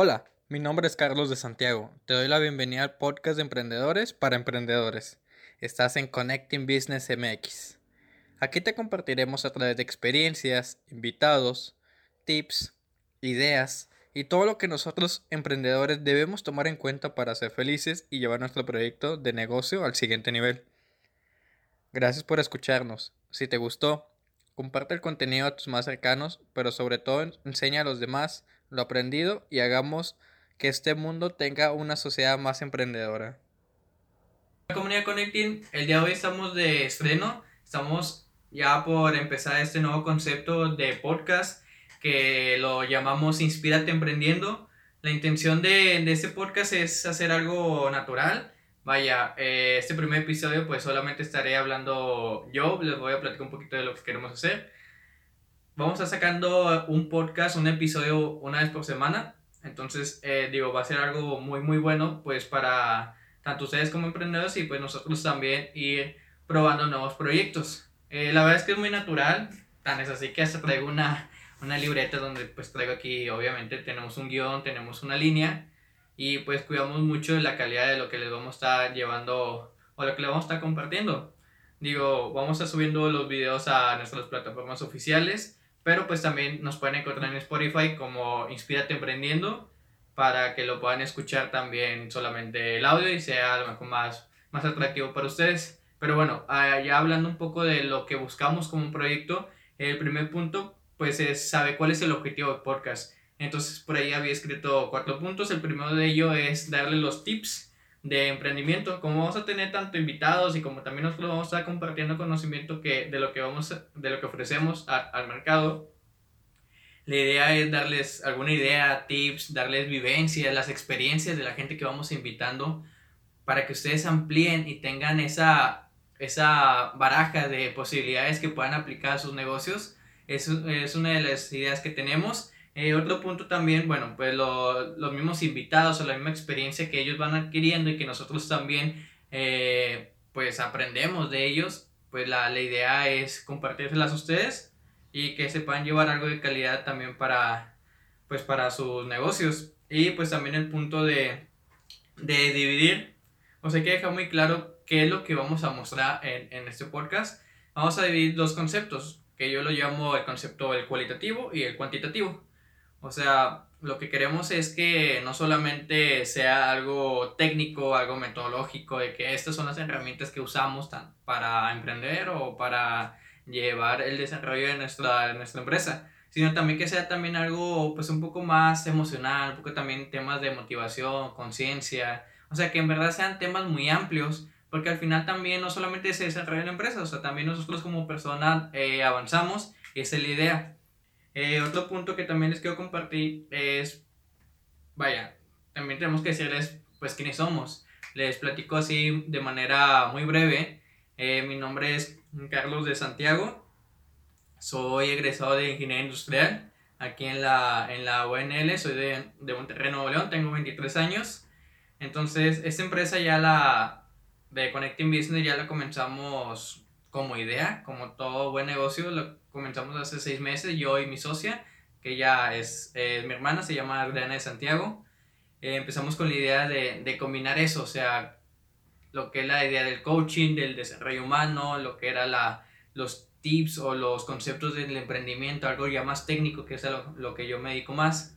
Hola, mi nombre es Carlos de Santiago. Te doy la bienvenida al podcast de emprendedores para emprendedores. Estás en Connecting Business MX. Aquí te compartiremos a través de experiencias, invitados, tips, ideas y todo lo que nosotros emprendedores debemos tomar en cuenta para ser felices y llevar nuestro proyecto de negocio al siguiente nivel. Gracias por escucharnos. Si te gustó, comparte el contenido a tus más cercanos, pero sobre todo enseña a los demás lo aprendido y hagamos que este mundo tenga una sociedad más emprendedora. Comunidad Connecting, el día de hoy estamos de estreno, estamos ya por empezar este nuevo concepto de podcast que lo llamamos Inspírate Emprendiendo. La intención de, de este podcast es hacer algo natural. Vaya, eh, este primer episodio pues solamente estaré hablando yo, les voy a platicar un poquito de lo que queremos hacer vamos a estar sacando un podcast, un episodio una vez por semana. Entonces, eh, digo, va a ser algo muy, muy bueno, pues para tanto ustedes como emprendedores y pues nosotros también ir probando nuevos proyectos. Eh, la verdad es que es muy natural, tan es así que hasta traigo una, una libreta donde pues traigo aquí, obviamente tenemos un guion, tenemos una línea y pues cuidamos mucho la calidad de lo que les vamos a estar llevando o lo que les vamos a estar compartiendo. Digo, vamos a subiendo los videos a nuestras plataformas oficiales pero pues también nos pueden encontrar en Spotify como Inspírate Emprendiendo para que lo puedan escuchar también solamente el audio y sea a lo mejor más, más atractivo para ustedes. Pero bueno, ah, ya hablando un poco de lo que buscamos como un proyecto, el primer punto pues es saber cuál es el objetivo del podcast. Entonces por ahí había escrito cuatro puntos. El primero de ello es darle los tips de emprendimiento. Como vamos a tener tanto invitados y como también nosotros vamos a estar compartiendo conocimiento que, de, lo que vamos de lo que ofrecemos al mercado, la idea es darles alguna idea, tips, darles vivencias, las experiencias de la gente que vamos invitando para que ustedes amplíen y tengan esa, esa baraja de posibilidades que puedan aplicar a sus negocios. Es, es una de las ideas que tenemos. Eh, otro punto también, bueno, pues los mismos invitados o la misma experiencia que ellos van adquiriendo y que nosotros también eh, pues aprendemos de ellos, pues la, la, idea es compartírselas a ustedes y que se puedan llevar algo de calidad también para pues para sus negocios y pues también el punto de, de dividir, o sea, hay que dejar muy claro qué es lo que vamos a mostrar en, en este podcast. Vamos a dividir dos conceptos, que yo lo llamo el concepto el cualitativo y el cuantitativo. O sea, lo que queremos es que no solamente sea algo técnico, algo metodológico, de que estas son las herramientas que usamos para emprender o para llevar el desarrollo de nuestra, nuestra empresa, sino también que sea también algo pues un poco más emocional, un poco también temas de motivación, conciencia, o sea, que en verdad sean temas muy amplios, porque al final también no solamente se desarrolla la empresa, o sea, también nosotros como personas eh, avanzamos, y esa es la idea. Eh, otro punto que también les quiero compartir es, vaya, también tenemos que decirles, pues, quiénes somos. Les platico así de manera muy breve. Eh, mi nombre es Carlos de Santiago. Soy egresado de Ingeniería Industrial aquí en la, en la UNL. Soy de, de Monterrey, Nuevo León. Tengo 23 años. Entonces, esta empresa ya la de Connecting Business ya la comenzamos como idea, como todo buen negocio, lo comenzamos hace seis meses, yo y mi socia, que ella es, mi hermana, se llama Adriana de Santiago. Eh, empezamos con la idea de, de, combinar eso, o sea, lo que es la idea del coaching, del desarrollo humano, lo que era la, los tips o los conceptos del emprendimiento, algo ya más técnico, que es lo, lo que yo me dedico más.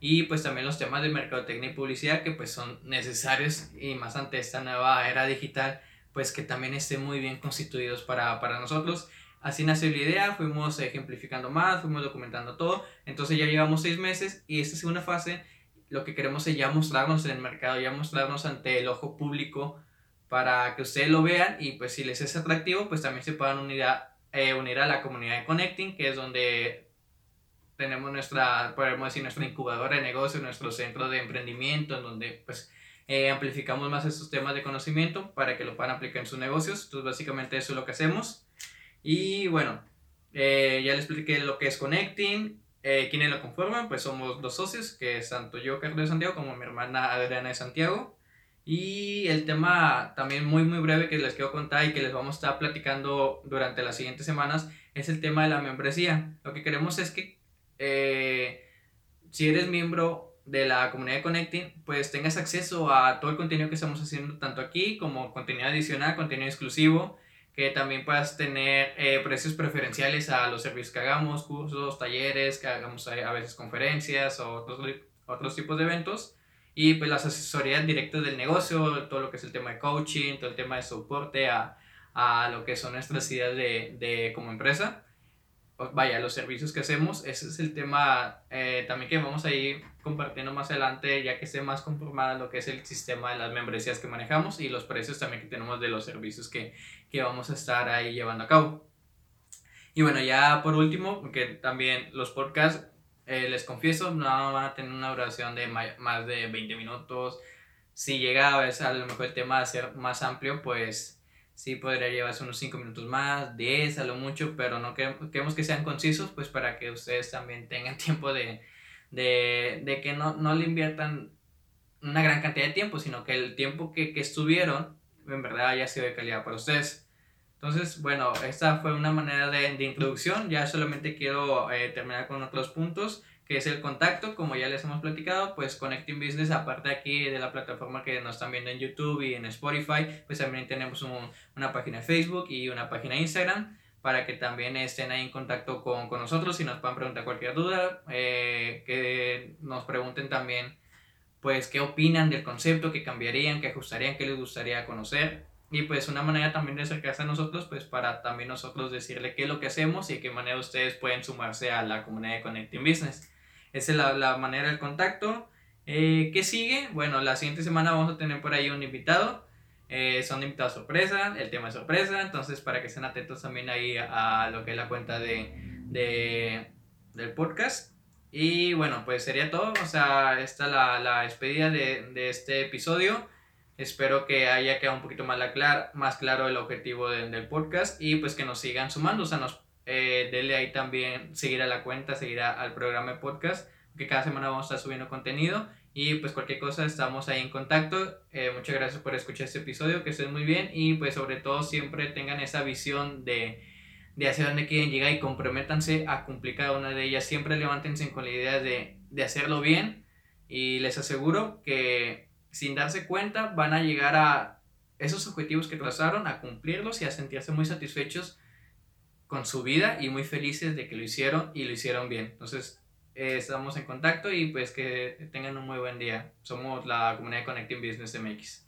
Y pues también los temas de mercadotecnia y publicidad que pues son necesarios y más ante esta nueva era digital pues que también estén muy bien constituidos para, para nosotros. Así nació la idea, fuimos ejemplificando más, fuimos documentando todo, entonces ya llevamos seis meses y esta segunda fase lo que queremos es ya mostrarnos en el mercado, ya mostrarnos ante el ojo público para que ustedes lo vean y pues si les es atractivo pues también se puedan unir a, eh, unir a la comunidad de Connecting que es donde tenemos nuestra, podemos decir, nuestra incubadora de negocio, nuestro centro de emprendimiento, en donde pues eh, amplificamos más estos temas de conocimiento para que lo puedan aplicar en sus negocios. Entonces, básicamente eso es lo que hacemos. Y bueno, eh, ya les expliqué lo que es Connecting. Eh, ¿Quiénes lo conforman? Pues somos dos socios, que es tanto yo, Carlos de Santiago, como mi hermana Adriana de Santiago. Y el tema también muy muy breve que les quiero contar y que les vamos a estar platicando durante las siguientes semanas es el tema de la membresía. Lo que queremos es que si eres miembro de la comunidad de Connecting, pues tengas acceso a todo el contenido que estamos haciendo tanto aquí como contenido adicional, contenido exclusivo, que también puedas tener eh, precios preferenciales a los servicios que hagamos, cursos, talleres, que hagamos a veces conferencias o otros, otros tipos de eventos. Y pues las asesorías directas del negocio, todo lo que es el tema de coaching, todo el tema de soporte a, a lo que son nuestras ideas de, de como empresa vaya, los servicios que hacemos, ese es el tema eh, también que vamos a ir compartiendo más adelante, ya que esté más conformada lo que es el sistema de las membresías que manejamos y los precios también que tenemos de los servicios que, que vamos a estar ahí llevando a cabo. Y bueno, ya por último, porque también los podcasts, eh, les confieso, no van a tener una duración de más de 20 minutos. Si llega a veces a lo mejor el tema a ser más amplio, pues sí podría llevarse unos 5 minutos más, 10 a lo mucho, pero no queremos, que sean concisos, pues para que ustedes también tengan tiempo de, de, de que no, no, le inviertan una gran cantidad de tiempo, sino que el tiempo que, que estuvieron en verdad haya sido de calidad para ustedes. Entonces, bueno, esta fue una manera de, de introducción, ya solamente quiero eh, terminar con otros puntos que es el contacto, como ya les hemos platicado, pues Connecting Business, aparte aquí de la plataforma que nos están viendo en YouTube y en Spotify, pues también tenemos una página de Facebook y una página de Instagram para que también estén ahí en contacto con, con nosotros y nos puedan preguntar cualquier duda, eh, que nos pregunten también pues qué opinan del concepto, qué cambiarían, qué ajustarían, qué les gustaría conocer. Y pues una manera también de acercarse a nosotros, pues para también nosotros decirle qué es lo que hacemos y de qué manera ustedes pueden sumarse a la comunidad de Connecting Business. Esa es la, la manera del contacto. Eh, ¿Qué sigue? Bueno, la siguiente semana vamos a tener por ahí un invitado. Eh, son invitados sorpresa, el tema es sorpresa, entonces para que estén atentos también ahí a, lo que es la cuenta de, de, del podcast. Y bueno, pues sería todo, o sea, esta la, la despedida de, de, este episodio. Espero que haya quedado un poquito más, la más claro el objetivo del podcast y pues que nos sigan sumando, o sea, nos eh, dele ahí también seguir a la cuenta, seguir al programa de podcast, que cada semana vamos a estar subiendo contenido. Y pues cualquier cosa estamos ahí en contacto. Eh, muchas gracias por escuchar este episodio, que estén muy bien y pues sobre todo siempre tengan esa visión de, de hacia dónde quieren llegar y comprométanse a cumplir cada una de ellas. Siempre levántense con la idea de, de hacerlo bien y les aseguro que sin darse cuenta van a llegar a esos objetivos que trazaron, a cumplirlos y a sentirse muy satisfechos con su vida y muy felices de que lo hicieron y lo hicieron bien. Entonces, eh, estamos en contacto y pues que tengan un muy buen día. Somos la comunidad Connecting Business MX.